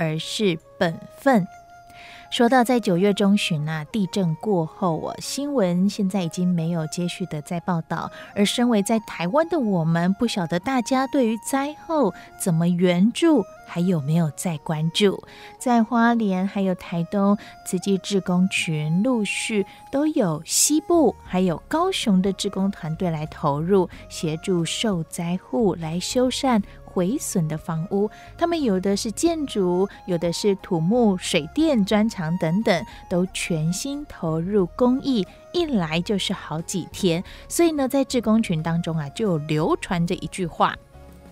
而是本分。说到在九月中旬啊，地震过后，我新闻现在已经没有接续的在报道。而身为在台湾的我们，不晓得大家对于灾后怎么援助，还有没有在关注？在花莲还有台东，慈济志工群陆续都有西部还有高雄的志工团队来投入，协助受灾户来修缮。毁损的房屋，他们有的是建筑，有的是土木、水电专长等等，都全心投入公益，一来就是好几天。所以呢，在志工群当中啊，就有流传着一句话：“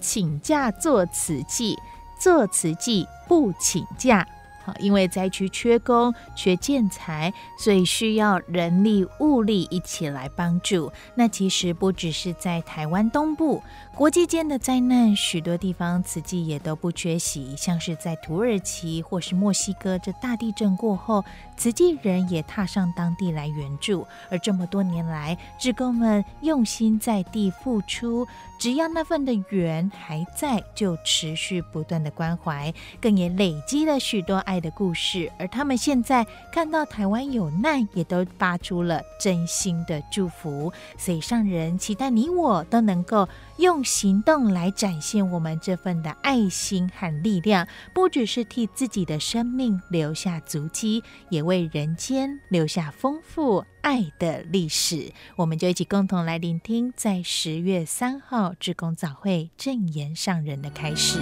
请假做慈济，做慈济不请假。”好因为灾区缺工、缺建材，所以需要人力物力一起来帮助。那其实不只是在台湾东部，国际间的灾难，许多地方慈济也都不缺席。像是在土耳其或是墨西哥，这大地震过后，慈济人也踏上当地来援助。而这么多年来，志工们用心在地付出，只要那份的缘还在，就持续不断的关怀，更也累积了许多爱的故事，而他们现在看到台湾有难，也都发出了真心的祝福。所以上人期待你我都能够用行动来展现我们这份的爱心和力量，不只是替自己的生命留下足迹，也为人间留下丰富爱的历史。我们就一起共同来聆听，在十月三号志工早会正言上人的开示。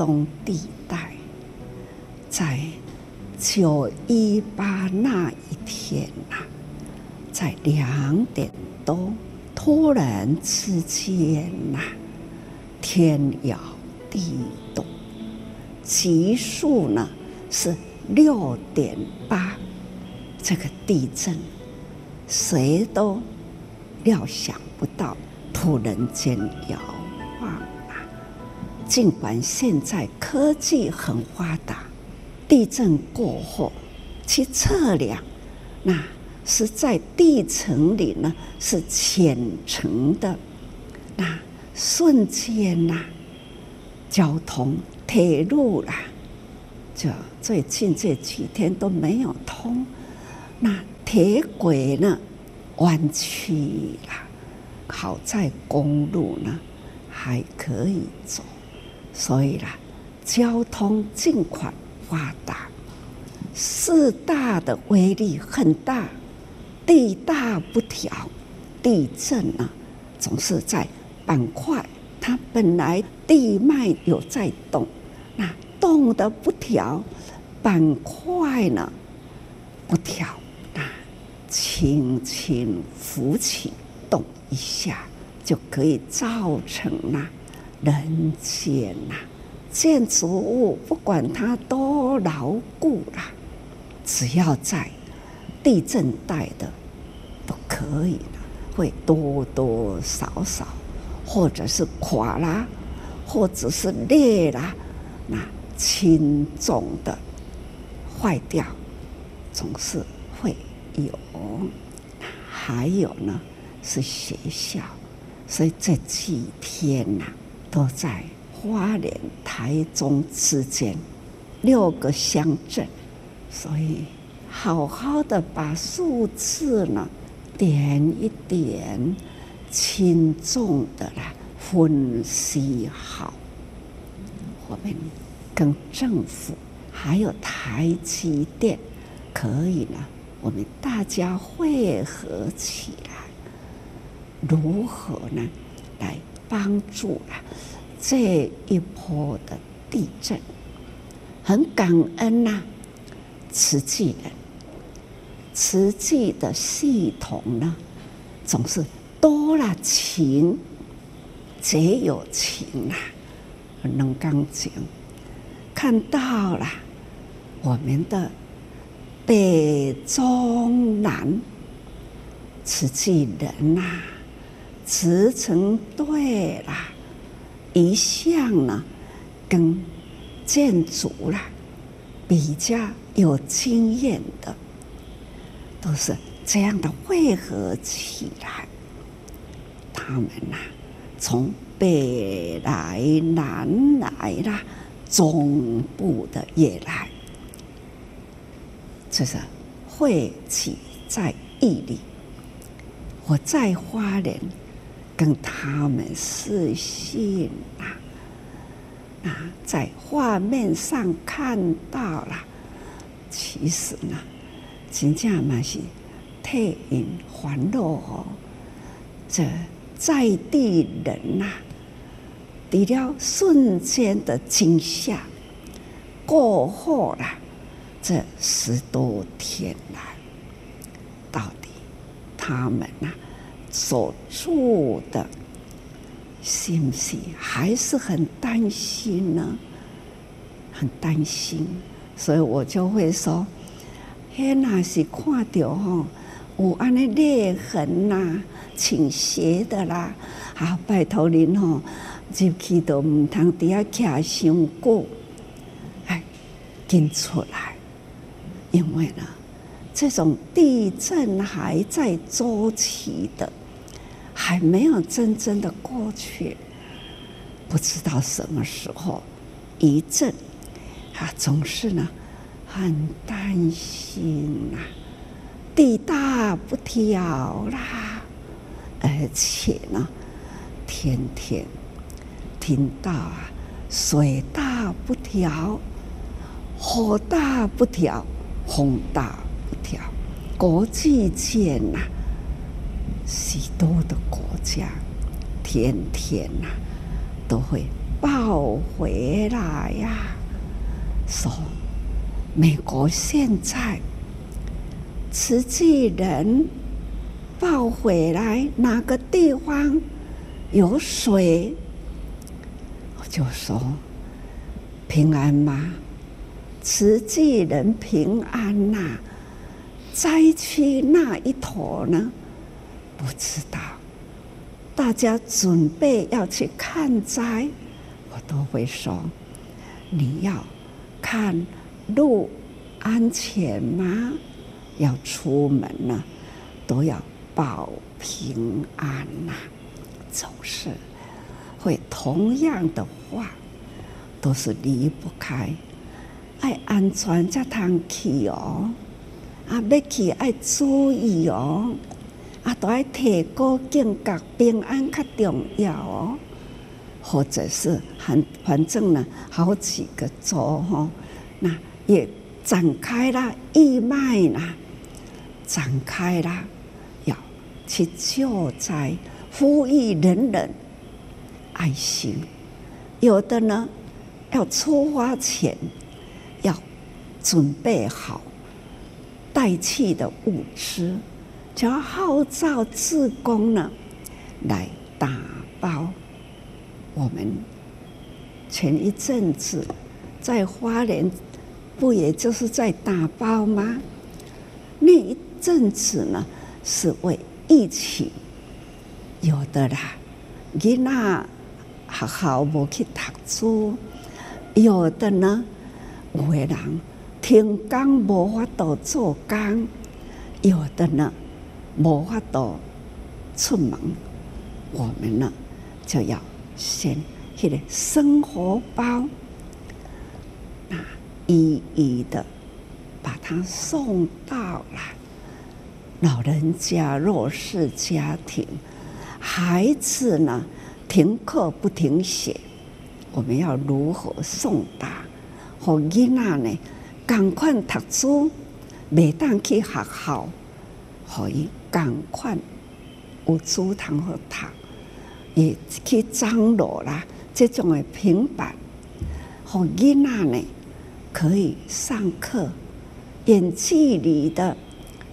东地带，在九一八那一天呐、在两点多，突然之间呐、天摇地动，级数呢是六点八，这个地震谁都料想不到，突然间摇。尽管现在科技很发达，地震过后去测量，那是在地层里呢，是浅层的，那瞬间呐，交通铁路啦，就最近这几天都没有通，那铁轨呢弯曲了，好在公路呢还可以走。所以啦，交通尽管发达，四大的威力很大，地大不调，地震呢总是在板块，它本来地脉有在动，那动的不调，板块呢不调，那轻轻浮起动一下，就可以造成了。人间呐，建筑物不管它多牢固啦，只要在地震带的都可以的，会多多少少，或者是垮啦，或者是裂啦，那轻重的坏掉总是会有。还有呢，是学校，所以这几天呐。都在花莲、台中之间，六个乡镇，所以好好的把数字呢点一点，轻重的来分析好。我们跟政府还有台积电可以呢，我们大家汇合起来，如何呢来帮助啊这一波的地震？很感恩呐、慈济人，慈济的系统呢，总是多了情，皆有情啊，能刚讲，看到了我们的北中南慈济人呐、慈诚对啦，一向呢跟。建筑啦，比较有经验的，都是这样的汇合起来。他们呐、从北来、南来啦，中部的也来，这是汇集在一里。我在花莲跟他们视讯啊。啊，在画面上看到了，其实呢，真正嘛是替因欢乐哦。这在地人呐、啊，除了瞬间的惊吓过后了，这十多天来，到底他们呐、啊、所做的。信不信？还是很担心呢，很担心，所以我就会说：“嘿，那是看到吼，有安尼裂痕呐、倾斜的啦，啊，拜托您吼，入去都唔通底下徛伤久，哎，紧出来，因为呢，这种地震还在周期的。”还没有真正的过去，不知道什么时候一震，啊，总是呢很担心呐、啊，地大不调啦，而且呢，天天听到啊，水大不调，火大不调，风大不调，国际间呐、许多的国家，天天呐、都会报回来呀、说美国现在慈济人报回来哪个地方有水，我就说平安吗？慈济人平安呐、灾区那一坨呢？不知道，大家准备要去看灾，我都会说：你要看路安全吗？要出门呢，都要保平安呐。总是会同样的话，都是离不开爱安全才通去哦。啊，要去爱注意哦。啊，都爱提高警觉，平安较重要哦。或者是很反正呢，好几个州哈，那也展开了义卖啦，展开了要去救灾，呼吁人人爱心。有的呢，要出发前要准备好带去的物资。就要号召志工呢，来打包。我们前一阵子在花莲，不也就是在打包吗？那一阵子呢，是为疫情，有的啦，囡那学校无去读书，有的呢，有的人停工无法度做工，有的呢。无法度出门，我们呢就要先迄个生活包，那一一的把它送到了老人家、弱势家庭，孩子呢停课不停学，我们要如何送达？和囡仔呢，赶快读书，每当去学校，可以赶快有书堂和读，也去张罗啦。这种的平板，和囡仔呢，可以上课，远距离的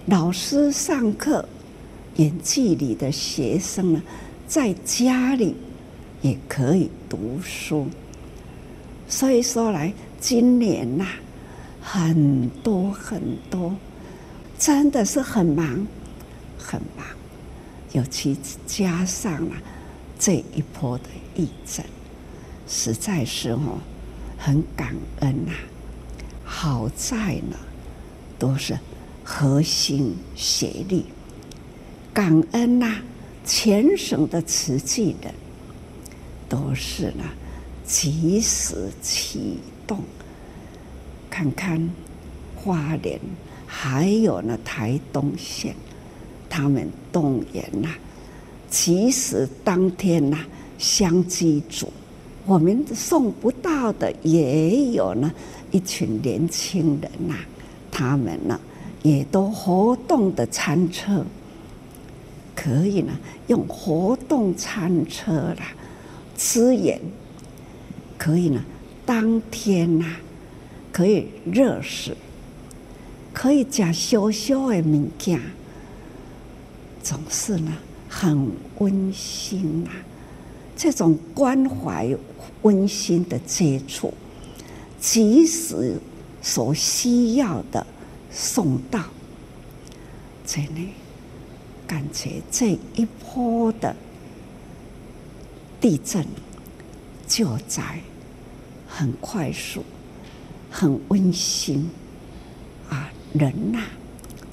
老师上课，远距离的学生呢，在家里也可以读书。所以说来。今年呐、很多很多，真的是很忙，很忙。尤其加上了这一波的疫症，实在是哦，很感恩呐、好在呢，都是核心协力，感恩呐、全省的慈济人都是呢，及时启动，看看花莲，还有呢台东县，他们动员呐、其实当天呐、啊，相机组，我们送不到的也有呢，一群年轻人呐、他们呢也都活动的餐车，可以呢用活动餐车啦，支援，可以呢。当天呐、可以热食，可以加小小的物件，总是呢很温馨、啊。这种关怀、温馨的接触，即使所需要的送到，这里感觉这一波的地震救灾。很快速，很温馨，啊，人呐、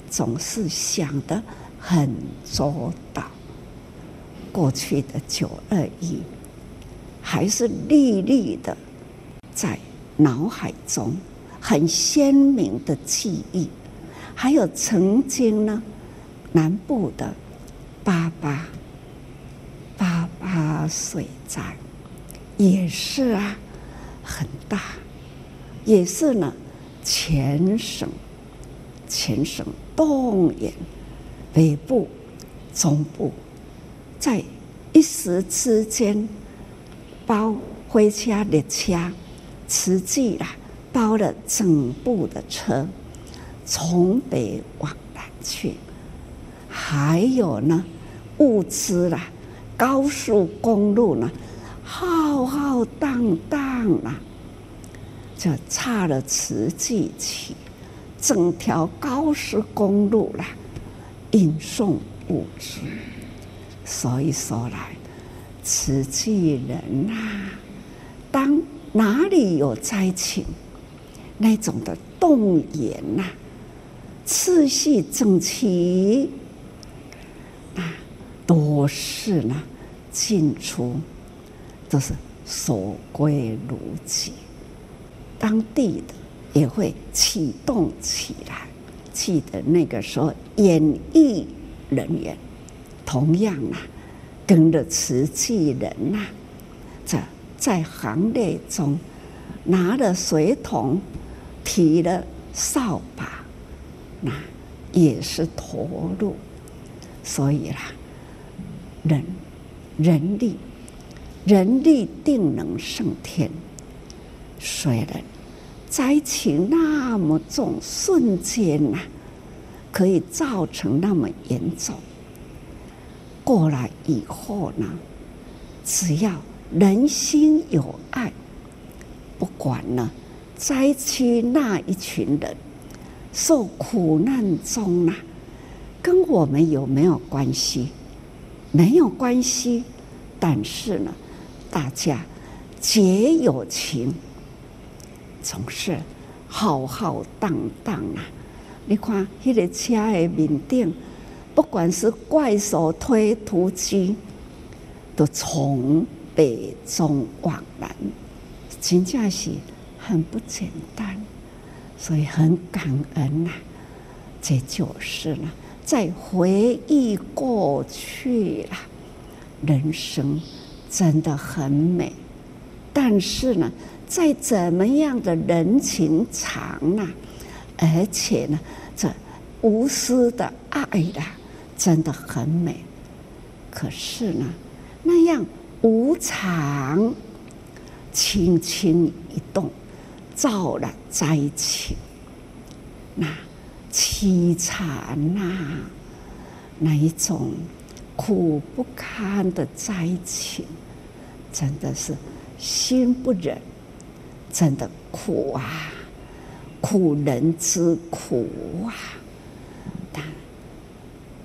总是想的很周到。过去的九二一，还是历历的在脑海中很鲜明的记忆。还有曾经呢，南部的八八八八水灾，也是啊。很大，也是呢，全省全省动员，北部、中部，在一时之间，包回家列车，实际啦，包了整部的车，从北往南去，还有呢，物资啦，高速公路呢。浩浩荡荡啦，就差了慈济起，整条高速公路啦，运送物资。所以说来，慈济人啊，当哪里有灾情，那种的动员呐，次序整齐啊，多是呢进出。都是守规如矩，当地的也会启动起来。记得那个时候，演艺人员同样啊，跟着瓷器人呐、啊，在在行列中拿着水桶，提了扫把，那也是投入。所以啦，人人力。人力定能胜天。虽然灾情那么重，瞬间呐、可以造成那么严重。过来以后呢，只要人心有爱，不管呢灾区那一群人受苦难中啊，跟我们有没有关系？没有关系，但是呢。大家结友情，总是浩浩荡荡啊！你看那个车的面顶，不管是怪兽推土机，都从北中往南，真正是很不简单，所以很感恩呐、啊。这就是呢，在回忆过去了，人生真的很美。但是呢，在怎么样的人情长啊，而且呢，这无私的爱啊，真的很美。可是呢，那样无常，轻轻一动，造了灾情，那凄惨呐、那一种苦不堪的灾情，真的是。心不忍，真的苦啊！苦人之苦啊！但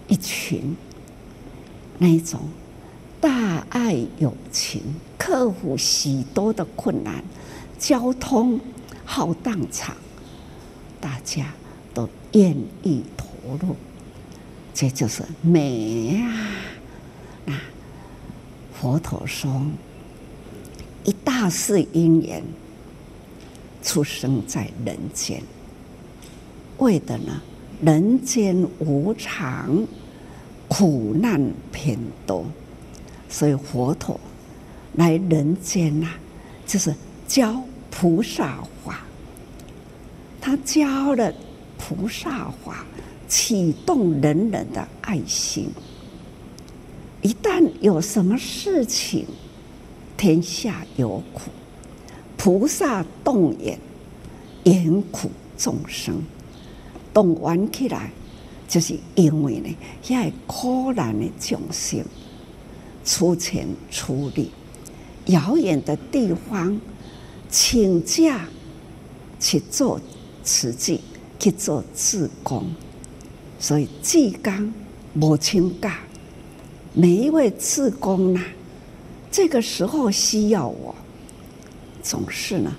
一群那一种大爱有情，克服许多的困难，交通浩荡场，大家都愿意投入，这就是美啊！那佛陀说。一大世因缘出生在人间，为的呢，人间无常，苦难偏多，所以佛陀来人间呐、啊，就是教菩萨法。他教了菩萨法，启动人人的爱心。一旦有什么事情，天下有苦，菩萨动眼，怜苦众生，动完起来，就是因为呢，遐苦难的众生出钱出力，遥远的地方请假去做慈济，去做志工，所以志工无请假，每一位志工呐。这个时候需要我，总是呢，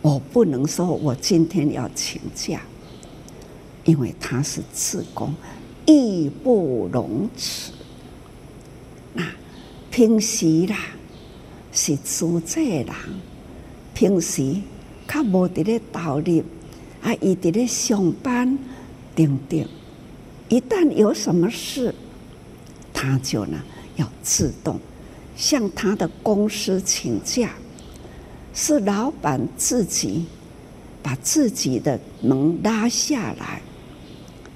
我不能说我今天要请假，因为他是职工，义不容辞。那平时啦是自在人，平时他无伫咧道理，啊，伊伫咧上班，等等。一旦有什么事，他就呢要自动。向他的公司请假，是老板自己把自己的门拉下来。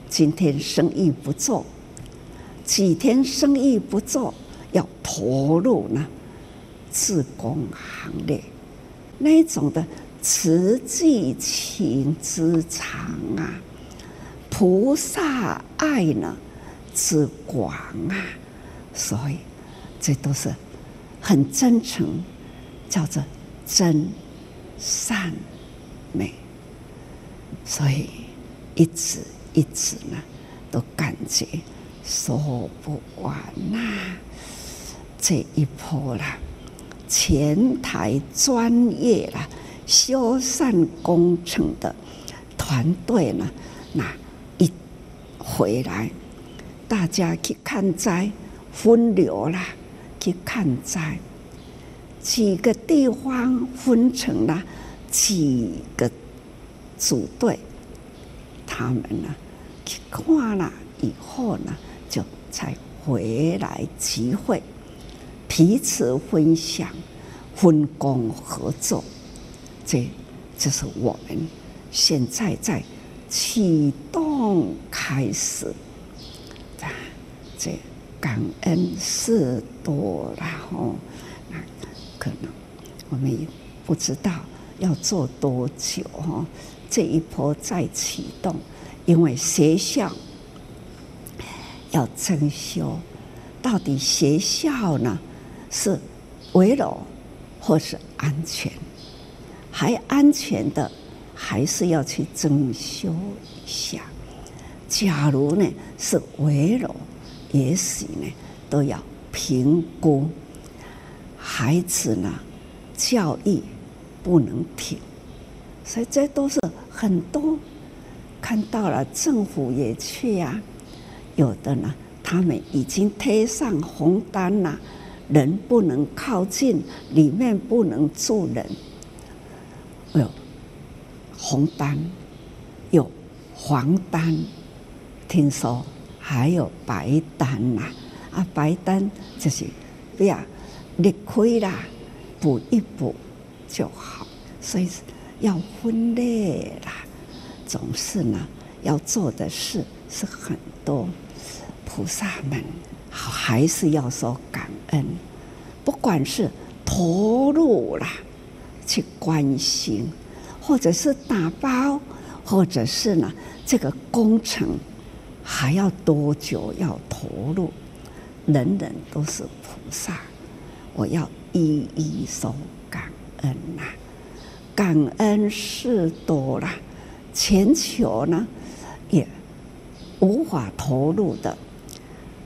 今天生意不做，几天生意不做，要投入呢，自工行列，那一种的慈济情之长啊，菩萨爱呢之广啊，所以这都是。很真诚，叫做真善美，所以一直一直呢，都感觉说不完呐、这一波啦，前台专业啦，修缮工程的团队呢，那一回来，大家去看灾分流啦。去看灾，几个地方分成了几个组队，他们呢去看了以后呢，就才回来集会，彼此分享、分工合作。这就是我们现在在启动开始这。感恩事多了后，可能我们也不知道要做多久哈。这一波再启动，因为学校要增修，到底学校呢是危楼或是安全？还安全的，还是要去增修一下。假如呢是危楼。也许呢，都要评估孩子呢，教育不能停，所以这都是很多看到了，政府也去呀、啊，有的呢，他们已经贴上红单了，人不能靠近，里面不能住人，有红单有黄单，听说还有白单呐，啊，白单就是不要裂开啦，补一补就好。所以要分类啦，总是呢要做的事是很多，菩萨们还是要说感恩，不管是投入啦去关心，或者是打包，或者是呢。这个工程还要多久要投入？人人都是菩萨，我要一一说感恩呐、感恩事多了，全球呢也无法投入的，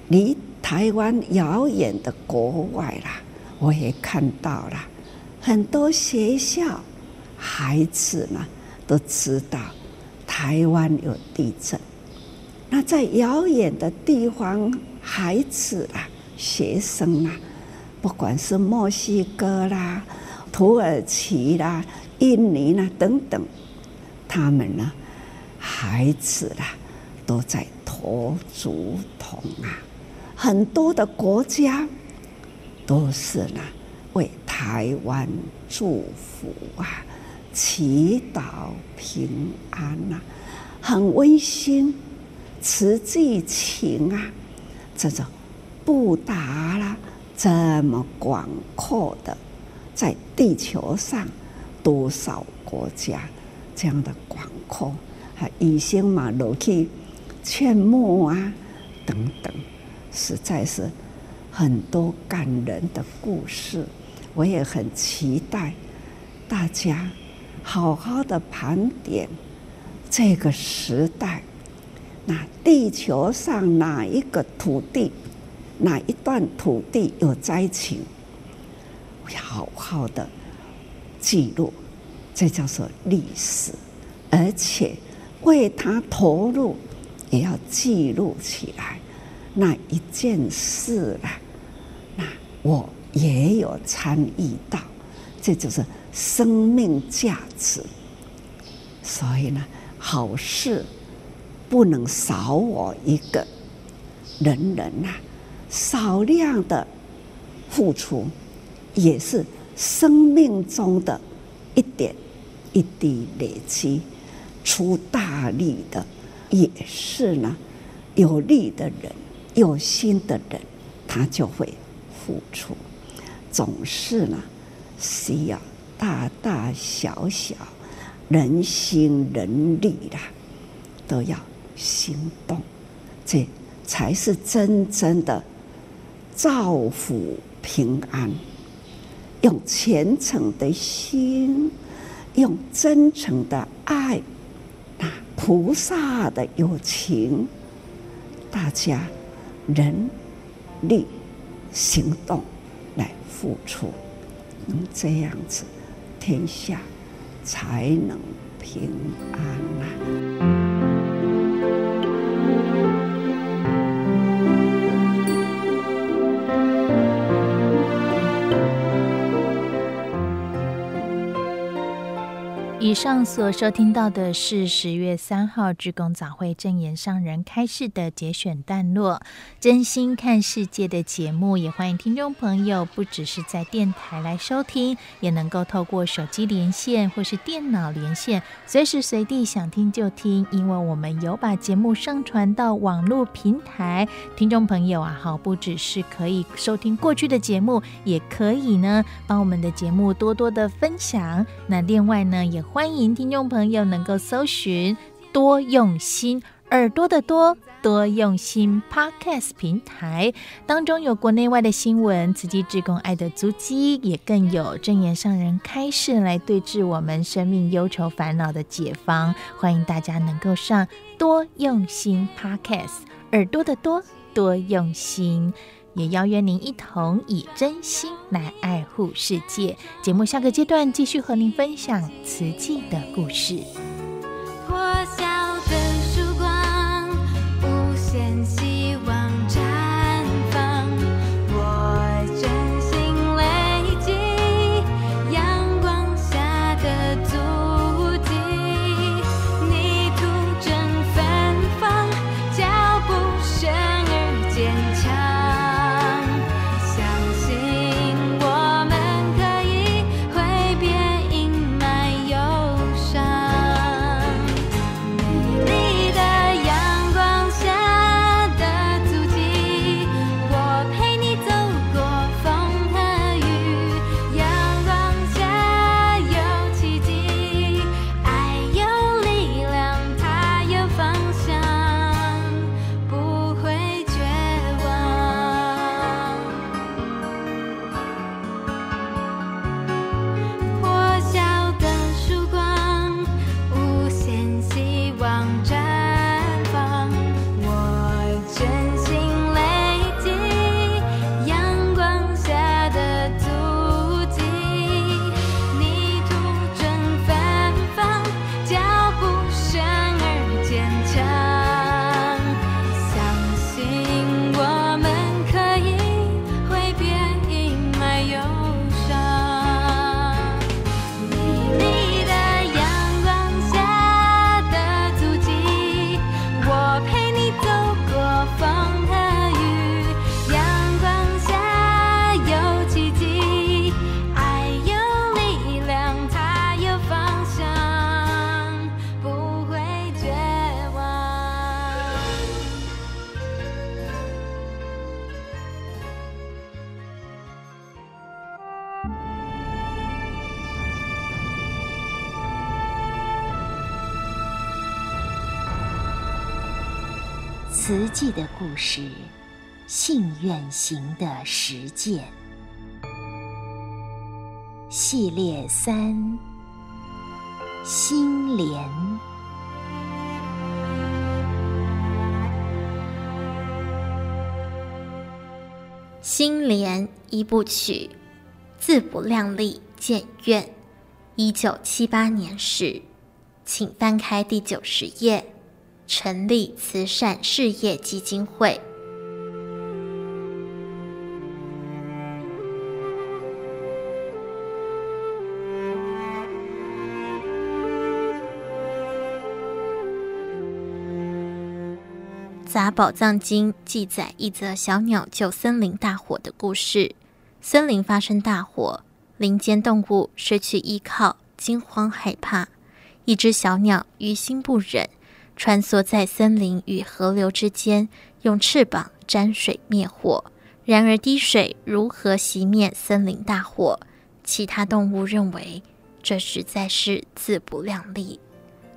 离台湾遥远的国外啦，我也看到了很多学校孩子呢都知道。台湾有地震，那在遥远的地方，孩子啊、学生啊，不管是墨西哥啦、土耳其啦、印尼啦等等，他们呢，孩子啦，都在投竹筒啊。很多的国家都是呢，为台湾祝福啊。祈祷平安呐、啊，很温馨，慈济情啊，这种布达了这么广阔的，在地球上多少国家这样的广阔，还以星马楼去劝募啊等等，实在是很多感人的故事，我也很期待大家。好好的盘点这个时代，那地球上哪一个土地，哪一段土地有灾情，要好好的记录，这叫做历史，而且为他投入，也要记录起来那一件事啦。那我也有参与到，这就是。生命价值，所以呢，好事不能少我一个。人人呐，少量的付出，也是生命中的一点一滴累积，出大力的，也是呢，有力的人，有心的人，他就会付出，总是呢，需要。大大小小，人心人力啦，都要行动，这才是真正的造福平安。用虔诚的心，用真诚的爱，啊，菩萨的友情，大家人力行动来付出，能这样子。天下才能平安呐。以上所收听到的是十月三号志工早会证言上人开示的节选段落。真心看世界的节目，也欢迎听众朋友不只是在电台来收听，也能够透过手机连线或是电脑连线，随时随地想听就听。因为我们有把节目上传到网络平台，听众朋友啊，好，不只是可以收听过去的节目，也可以呢帮我们的节目多多的分享。那另外呢，也欢欢迎听众朋友能够搜寻多用心耳朵的多多用心 Podcast 平台当中有国内外的新闻，慈济志工爱的足迹，也更有证言上人开示来对治我们生命忧愁烦恼的解方。欢迎大家能够上多用心 Podcast 耳朵的多多用心。也邀约您一同以真心来爱护世界。节目下个阶段继续和您分享瓷器的故事。记的故事，信愿行的实践系列三：心莲。心莲一部曲，自不量力建愿，一九七八年始，请翻开第九十页。成立慈善事业基金会。《杂宝藏经》记载一则小鸟救森林大火的故事。森林发生大火，林间动物失去依靠，惊慌害怕。一只小鸟于心不忍。穿梭在森林与河流之间，用翅膀沾水灭火。然而滴水如何熄灭森林大火？其他动物认为这实在是自不量力。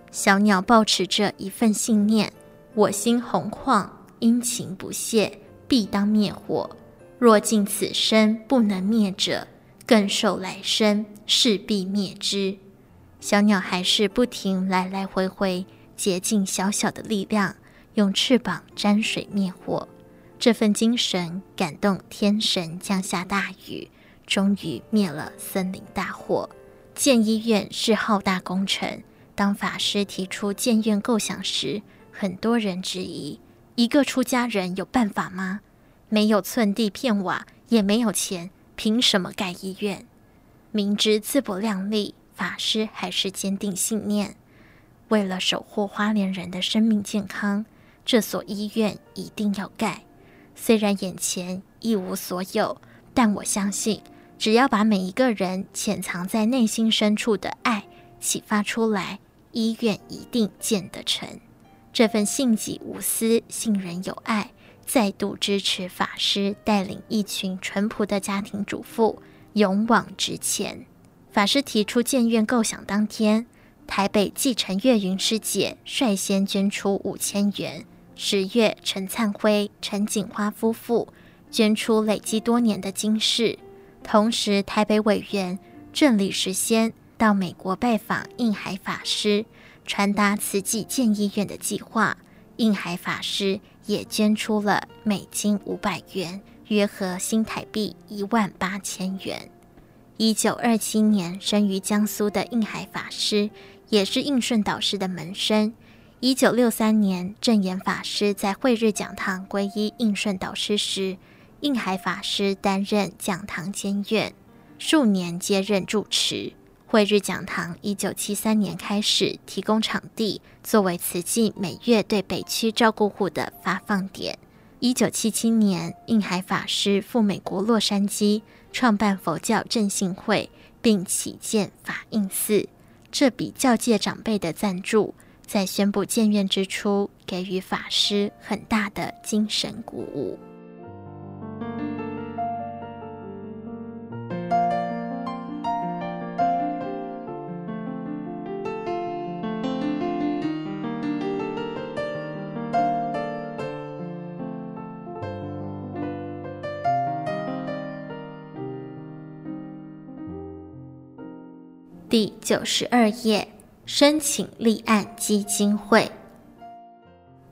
小鸟抱持着一份信念：我心宏旷，殷勤不懈，必当灭火。若尽此生不能灭者，更受来生势必灭之。小鸟还是不停来来回回。竭尽小小的力量，用翅膀沾水灭火。这份精神感动天神降下大雨，终于灭了森林大火。建医院是浩大工程。当法师提出建院构想时，很多人质疑：一个出家人有办法吗？没有寸地片瓦，也没有钱，凭什么盖医院？明知自不量力，法师还是坚定信念。为了守护花莲人的生命健康，这所医院一定要盖。虽然眼前一无所有，但我相信，只要把每一个人潜藏在内心深处的爱启发出来，医院一定建得成。这份信己无私、信人有爱，再度支持法师带领一群淳朴的家庭主妇勇往直前。法师提出建院构想当天。台北继承月云师姐率先捐出五千元，十月陈灿辉、陈景花夫妇捐出累积多年的金饰，同时台北委员郑李时先到美国拜访印海法师，传达慈济建医院的计划，印海法师也捐出了美金五百元，约合新台币一万八千元。一九二七年生于江苏的印海法师。也是应顺导师的门生。一九六三年，正言法师在慧日讲堂皈依应顺导师时，应海法师担任讲堂监院，数年接任住持。慧日讲堂一九七三年开始提供场地，作为慈济每月对北区照顾户的发放点。一九七七年，印海法师赴美国洛杉矶，创办佛教正信会，并起建法印寺。这笔教界长辈的赞助，在宣布建院之初，给予法师很大的精神鼓舞。九十二页，申请立案基金会。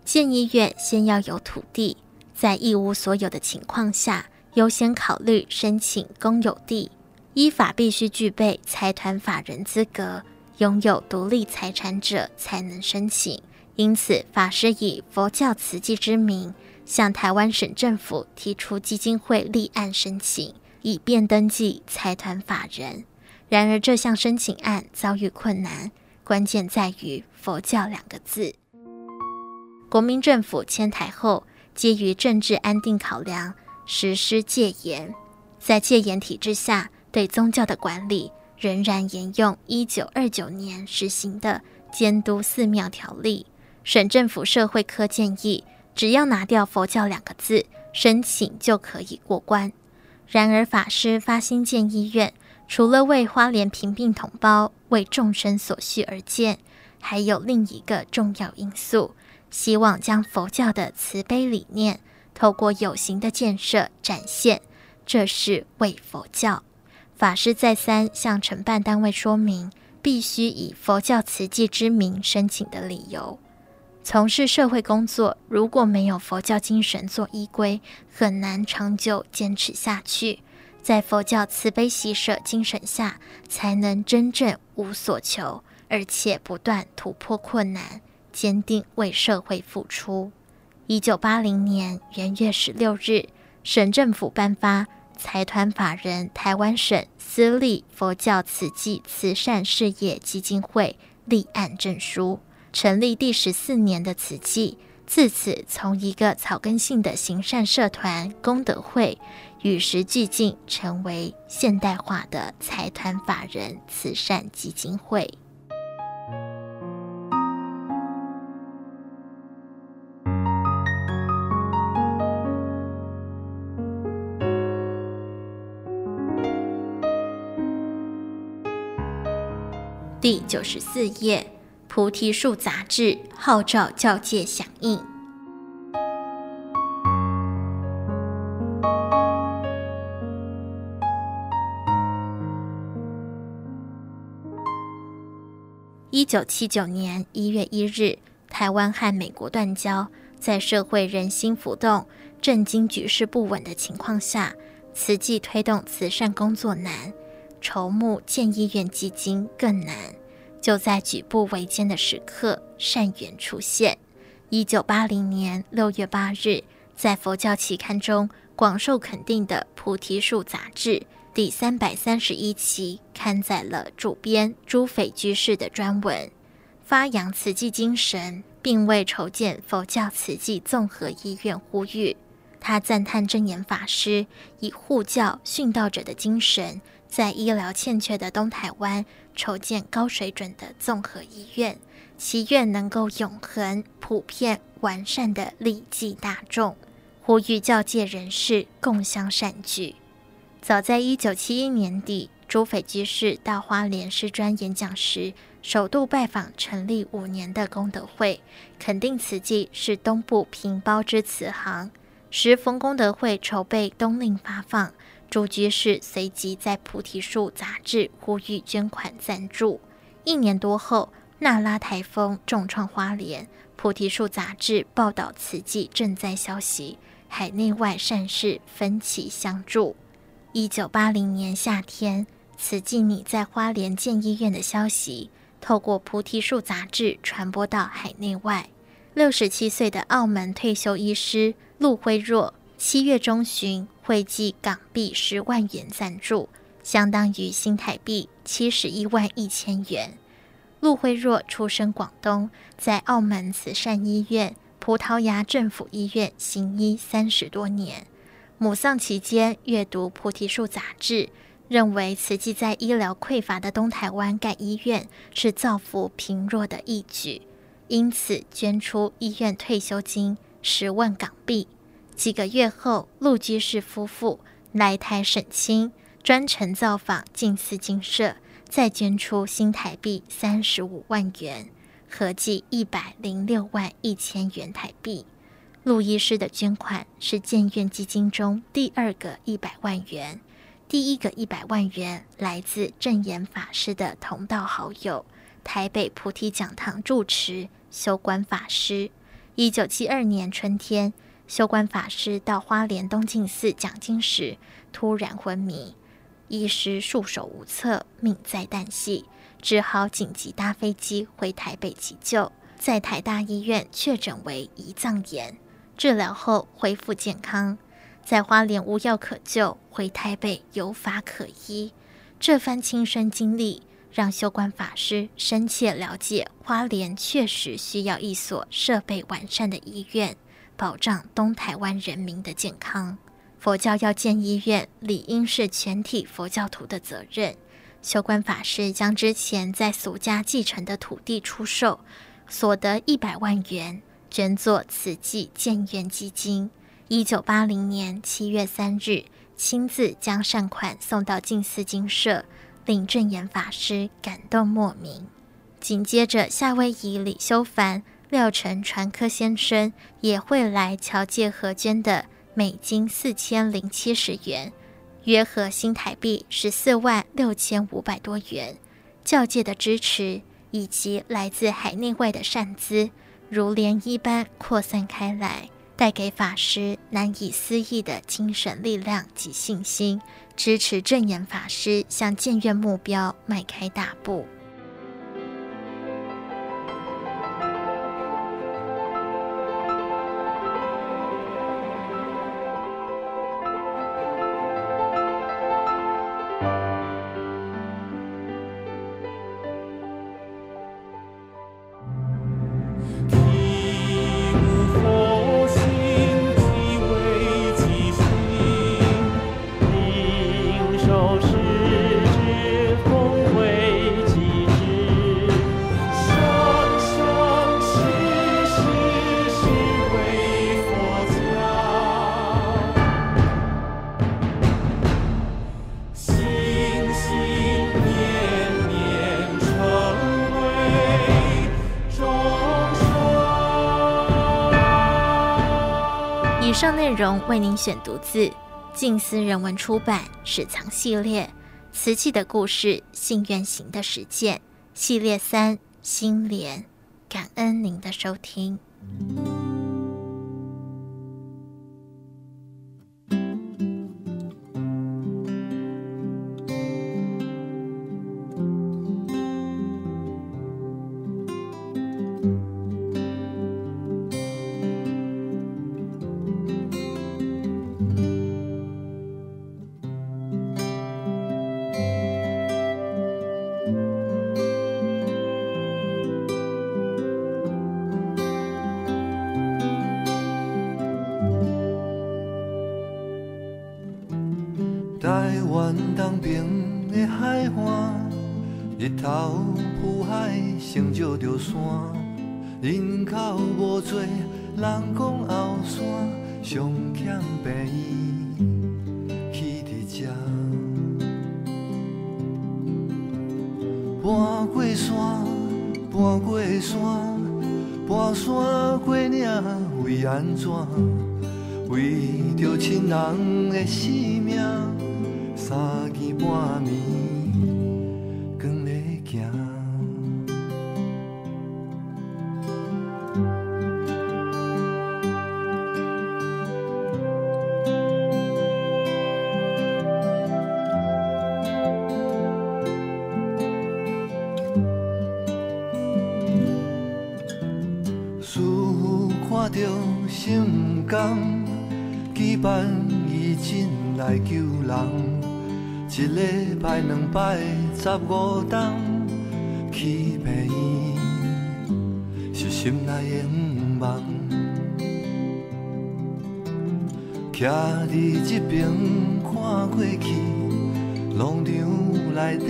建医院先要有土地，在一无所有的情况下，优先考虑申请公有地。依法必须具备财团法人资格，拥有独立财产者才能申请。因此，法师以佛教慈济之名，向台湾省政府提出基金会立案申请，以便登记财团法人。然而，这项申请案遭遇困难，关键在于“佛教”两个字。国民政府迁台后，基于政治安定考量，实施戒严。在戒严体制下，对宗教的管理仍然沿用一九二九年实行的《监督寺庙条例》。省政府社会科建议，只要拿掉“佛教”两个字，申请就可以过关。然而，法师发心建医院。除了为花莲贫病同胞、为众生所需而建，还有另一个重要因素，希望将佛教的慈悲理念透过有形的建设展现，这是为佛教。法师再三向承办单位说明，必须以佛教慈济之名申请的理由。从事社会工作，如果没有佛教精神做依归，很难长久坚持下去。在佛教慈悲喜舍精神下，才能真正无所求，而且不断突破困难，坚定为社会付出。一九八零年元月十六日，省政府颁发财团法人台湾省私立佛教慈济慈善事业基金会立案证书。成立第十四年的慈济，自此从一个草根性的行善社团功德会，与时俱进，成为现代化的财团法人慈善基金会。第九十四页。菩提树杂志号召教界响应。一九七九年一月一日，台湾和美国断交，在社会人心浮动、政经局势不稳的情况下，慈济推动慈善工作难，筹募建医院基金更难。就在举步维艰的时刻，善缘出现。一九八零年六月八日，在佛教期刊中广受肯定的《菩提树》杂志第三百三十一期刊载了主编朱斐居士的专文，发扬慈济精神，并为筹建佛教慈济综合医院呼吁。他赞叹真言法师以护教殉道者的精神，在医疗欠缺的东台湾。筹建高水准的综合医院，祈愿能够永恒、普遍、完善的利济大众，呼吁教界人士共襄善举。早在一九七一年底，朱斐居士到花莲师专演讲时，首度拜访成立五年的功德会，肯定慈济是东部平包之慈行。时逢功德会筹备冬令发放。朱居士随即在《菩提树》杂志呼吁捐款赞助。一年多后，那拉台风重创花莲，《菩提树》杂志报道慈济賑灾消息，海内外善士纷齐相助。一九八零年夏天，慈济拟在花莲建医院的消息，透过《菩提树》杂志传播到海内外。六十七岁的澳门退休医师陆辉若，七月中旬。汇集港币十万元赞助，相当于新台币七十一万一千元。陆辉若出生广东，在澳门慈善医院、葡萄牙政府医院行医三十多年。母丧期间阅读《菩提树》杂志，认为慈济在医疗匮乏的东台湾盖医院是造福贫弱的义举，因此捐出医院退休金十万港币。几个月后，陆居士夫妇来台省亲，专程造访静思精舍，再捐出新台币三十五万元，合计一百零六万一千元台币。陆医师的捐款是建院基金中第二个一百万元，第一个一百万元来自正言法师的同道好友，台北菩提讲堂住持修观法师。一九七二年春天。修观法师到花莲东静寺讲经时，突然昏迷，医师束手无策，命在旦夕，只好紧急搭飞机回台北急救，在台大医院确诊为胰脏炎，治疗后恢复健康，在花莲无药可救，回台北有法可医。这番亲身经历，让修观法师深切了解花莲确实需要一所设备完善的医院。保障东台湾人民的健康，佛教要建医院，理应是全体佛教徒的责任。修观法师将之前在俗家继承的土地出售，所得一百万元捐作慈济建院基金。一九八零年七月三日，亲自将善款送到静思精舍，令证严法师感动莫名。紧接着，夏威夷李修凡、廖成传科先生也会来侨界合捐的美金四千零七十元，约合新台币十四万六千五百多元。教界的支持以及来自海内外的善资，如涟漪般扩散开来，带给法师难以思议的精神力量及信心，支持证严法师向建院目标迈开大步。荣为您选读自静思人文出版史藏系列《瓷器的故事：信愿行的实践》系列三《心莲》，感恩您的收听。成就着山人口无多，人讲后山上欠便宜去伫遮。搬过山，搬过山，搬山过岭，为安怎？为着亲人的性命，三更半暝。一礼拜两摆十五冬去病院，是心内的愿望。徛伫这边看过去，农场内底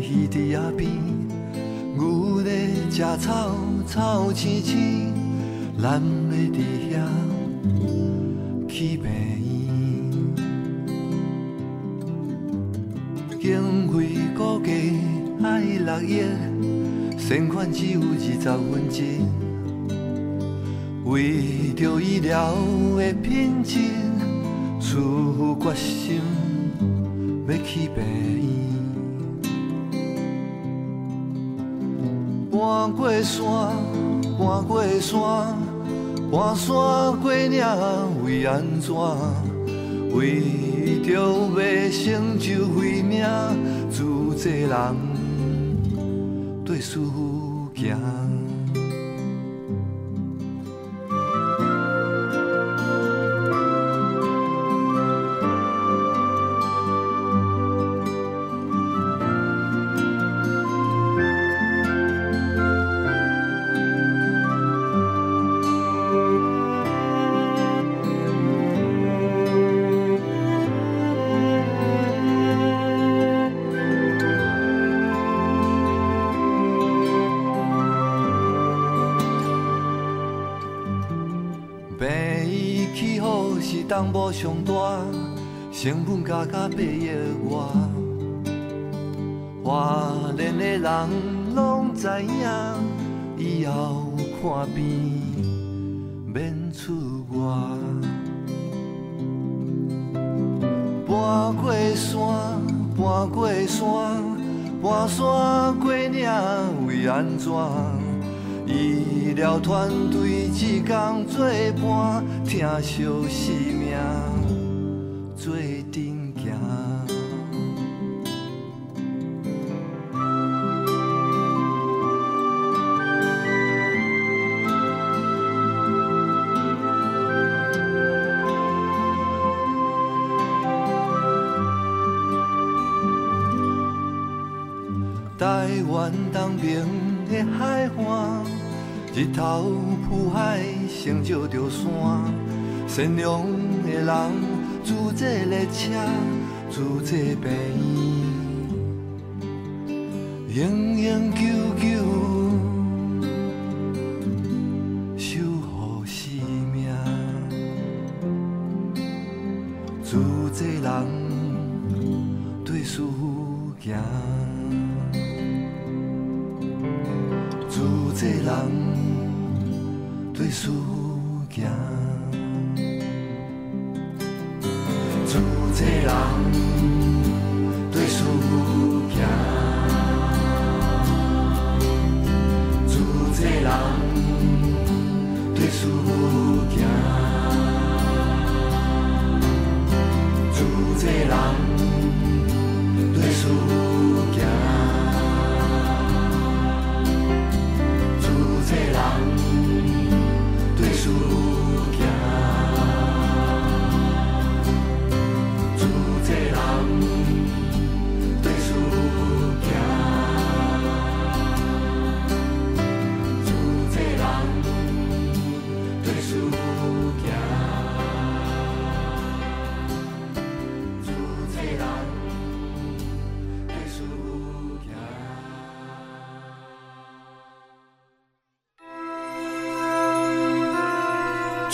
鱼伫野边，牛在食草，草青青，咱要伫遐六亿，善款只有二十分之。为着医疗的品质，出决心要去病院。搬过山，搬过山，搬山过岭，为安怎？为着要成就慧命，自济人对师父行。东部上大，成本加加八亿外。花莲的人拢知影，以后看病免出外。搬过山，搬过山，搬山过岭为安怎？医疗团队一工做伴，疼惜生命做阵行。台湾东边的海岸，日头浮海，成就着山。善良的人，组这列车，组这病对事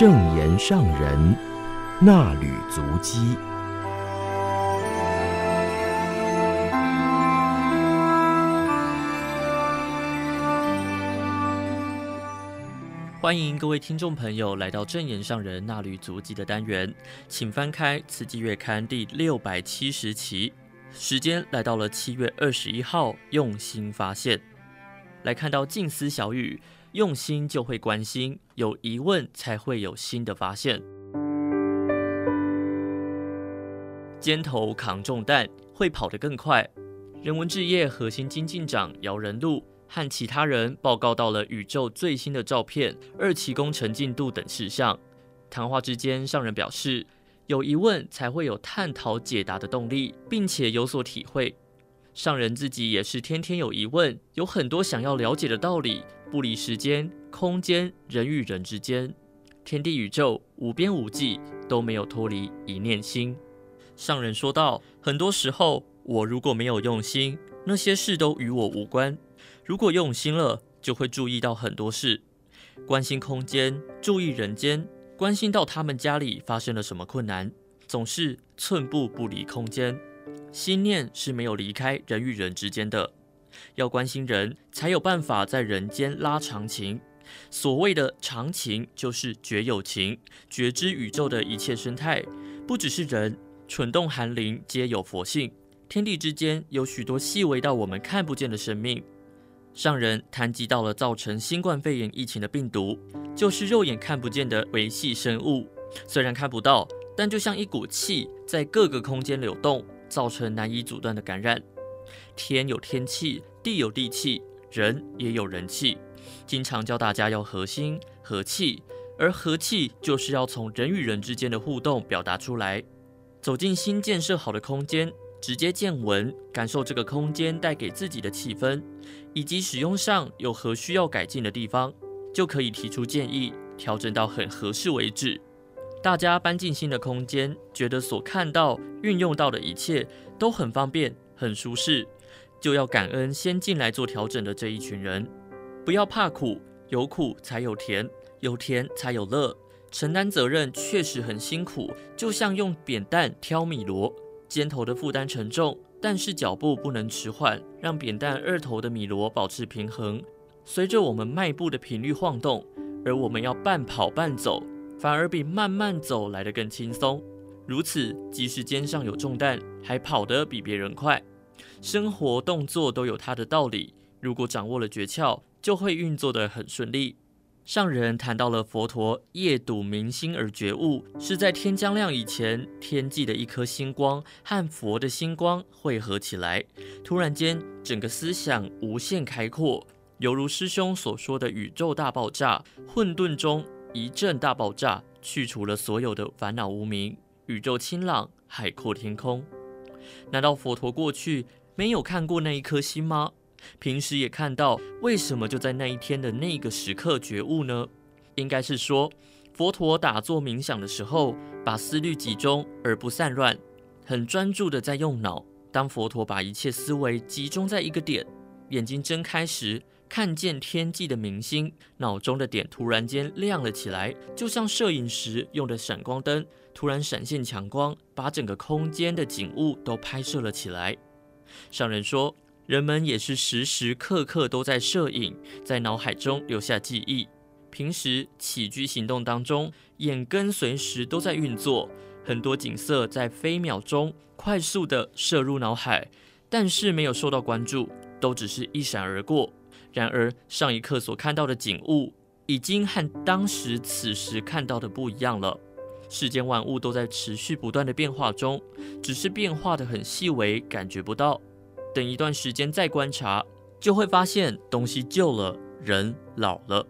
正言上人那履足迹。欢迎各位听众朋友来到正言上人那履足迹的单元，请翻开《慈济月刊》第六百七十期，时间来到了七月二十一号，用心发现，来看到静思小雨。用心就会关心，有疑问才会有新的发现。肩头扛重担，会跑得更快。人文置业核心精进长姚人禄和其他人报告到了宇宙最新的照片、二期工程进度等事项。谈话之间，上人表示，有疑问才会有探讨解答的动力，并且有所体会。上人自己也是天天有疑问，有很多想要了解的道理。不离时间、空间、人与人之间，天地宇宙无边无际，都没有脱离一念心。上人说道：很多时候，我如果没有用心，那些事都与我无关；如果用心了，就会注意到很多事，关心空间，注意人间，关心到他们家里发生了什么困难，总是寸步不离空间。心念是没有离开人与人之间的。要关心人，才有办法在人间拉长情。所谓的长情，就是觉有情，觉知宇宙的一切生态，不只是人，蠢动寒灵皆有佛性。天地之间有许多细微到我们看不见的生命。上人谈及到了造成新冠肺炎疫情的病毒，就是肉眼看不见的维系生物。虽然看不到，但就像一股气在各个空间流动，造成难以阻断的感染。天有天气，地有地气，人也有人气。经常教大家要和心和气，而和气就是要从人与人之间的互动表达出来。走进新建设好的空间，直接见闻，感受这个空间带给自己的气氛，以及使用上有何需要改进的地方，就可以提出建议，调整到很合适为止。大家搬进新的空间，觉得所看到、运用到的一切都很方便。很舒适，就要感恩先进来做调整的这一群人，不要怕苦，有苦才有甜，有甜才有乐。承担责任确实很辛苦，就像用扁担挑米箩，肩头的负担沉重，但是脚步不能迟缓，让扁担二头的米箩保持平衡。随着我们迈步的频率晃动，而我们要半跑半走，反而比慢慢走来得更轻松。如此，即使肩上有重担，还跑得比别人快。生活动作都有它的道理，如果掌握了诀窍，就会运作得很顺利。上人谈到了佛陀夜睹明星而觉悟，是在天将亮以前，天际的一颗星光和佛的星光汇合起来，突然间，整个思想无限开阔，犹如师兄所说的宇宙大爆炸，混沌中一阵大爆炸，去除了所有的烦恼无明，宇宙清朗，海阔天空。难道佛陀过去没有看过那一颗星吗？平时也看到，为什么就在那一天的那个时刻觉悟呢？应该是说，佛陀打坐冥想的时候，把思虑集中而不散乱，很专注的在用脑。当佛陀把一切思维集中在一个点，眼睛睁开时，看见天际的明星，脑中的点突然间亮了起来，就像摄影时用的闪光灯，突然闪现强光，把整个空间的景物都拍摄了起来。上人说。人们也是时时刻刻都在摄影，在脑海中留下记忆。平时起居行动当中，眼根随时都在运作，很多景色在飞秒中快速地射入脑海，但是没有受到关注，都只是一闪而过。然而上一刻所看到的景物，已经和当时此时看到的不一样了。世间万物都在持续不断的变化中，只是变化得很细微，感觉不到。等一段时间再观察，就会发现东西旧了，人老了。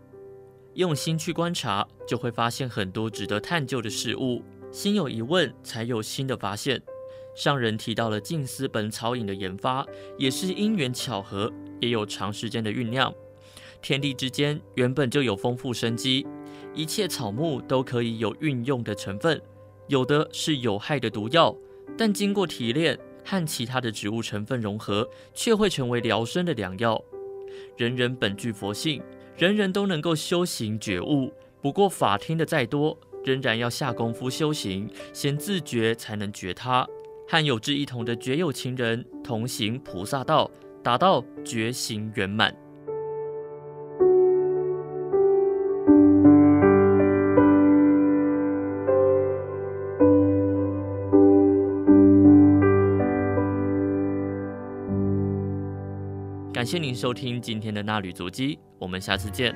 用心去观察，就会发现很多值得探究的事物。心有疑问，才有新的发现。上人提到了静思本草饮的研发，也是因缘巧合，也有长时间的酝酿。天地之间原本就有丰富生机，一切草木都可以有运用的成分，有的是有害的毒药，但经过提炼。和其他的植物成分融合，却会成为疗身的良药。人人本具佛性，人人都能够修行觉悟。不过法听得再多，仍然要下功夫修行，先自觉才能觉他。和有志一同的觉有情人同行菩萨道，达到觉行圆满。谢您收听今天的纳履足迹，我们下次见。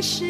只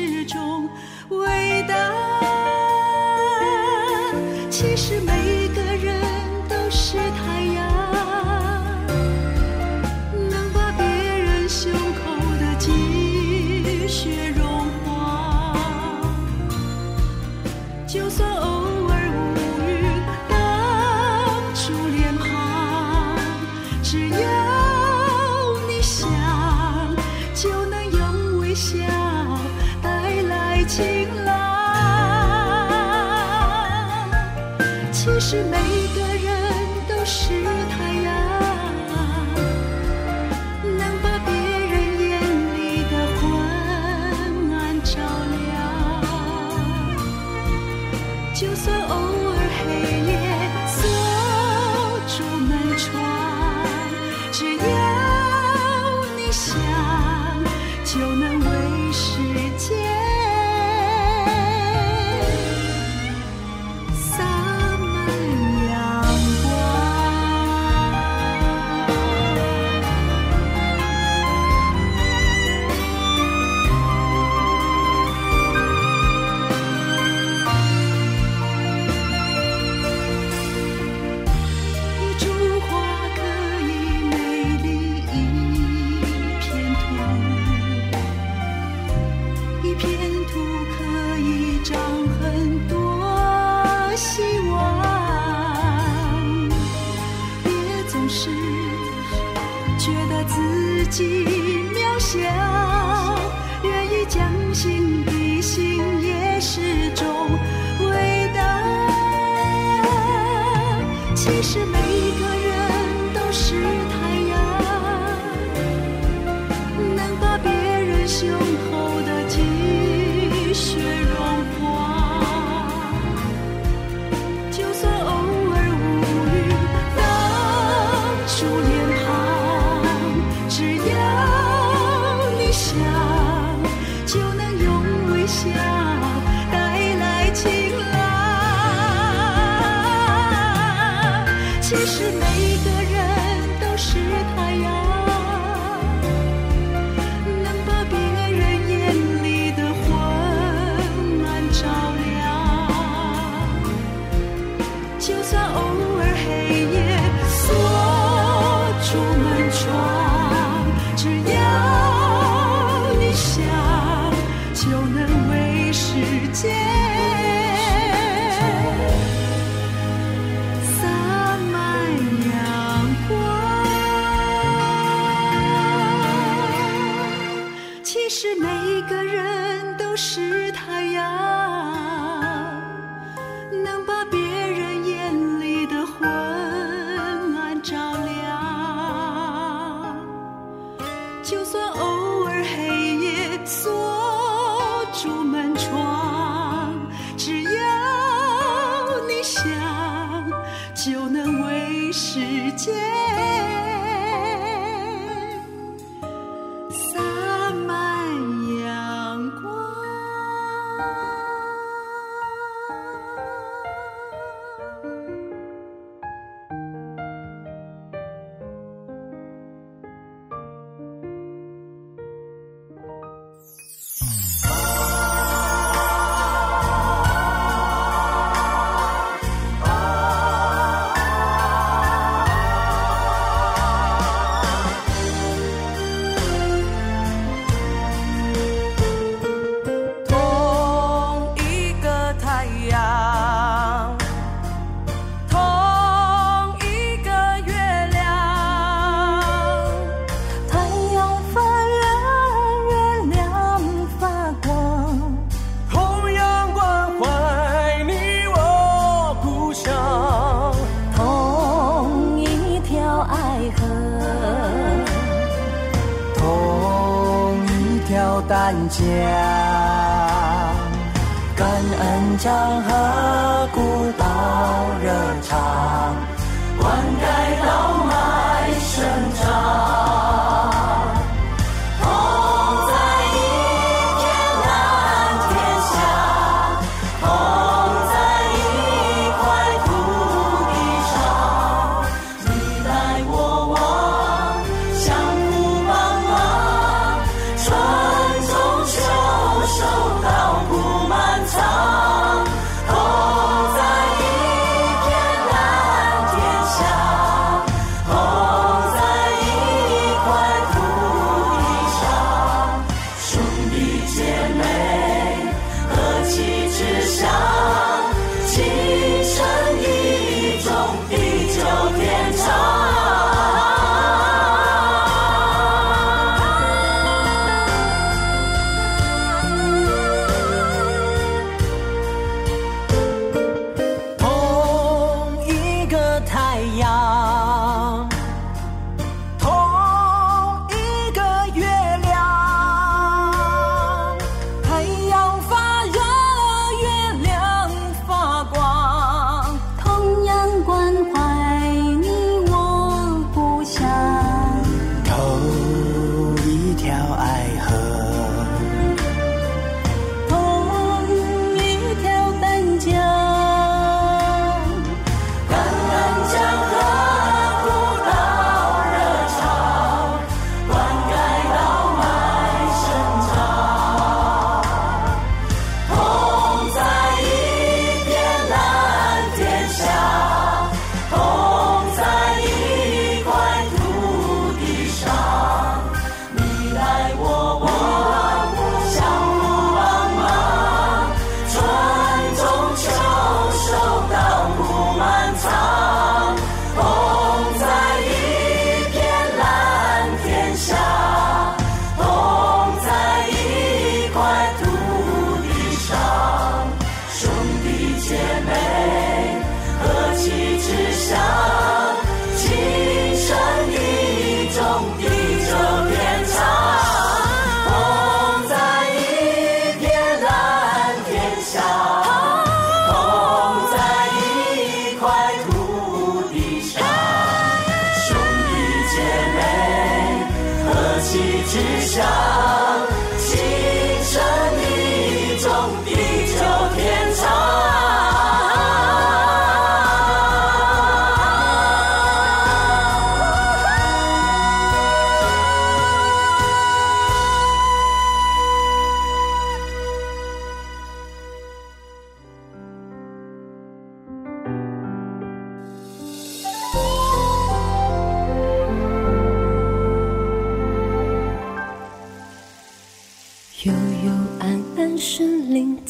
每个人都是他。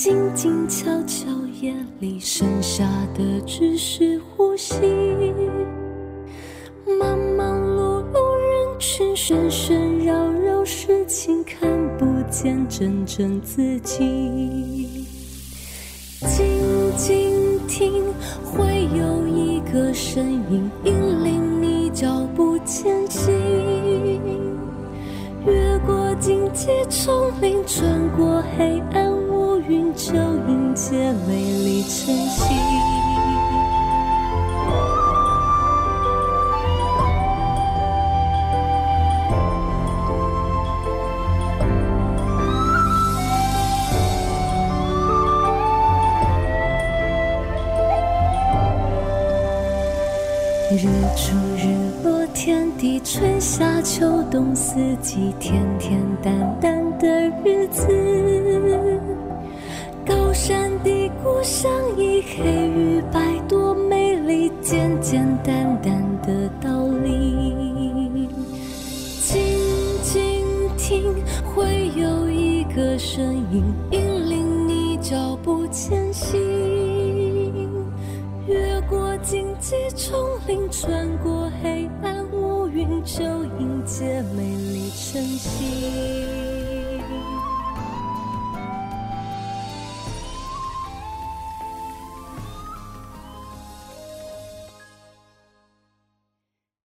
静静悄悄夜里剩下的只是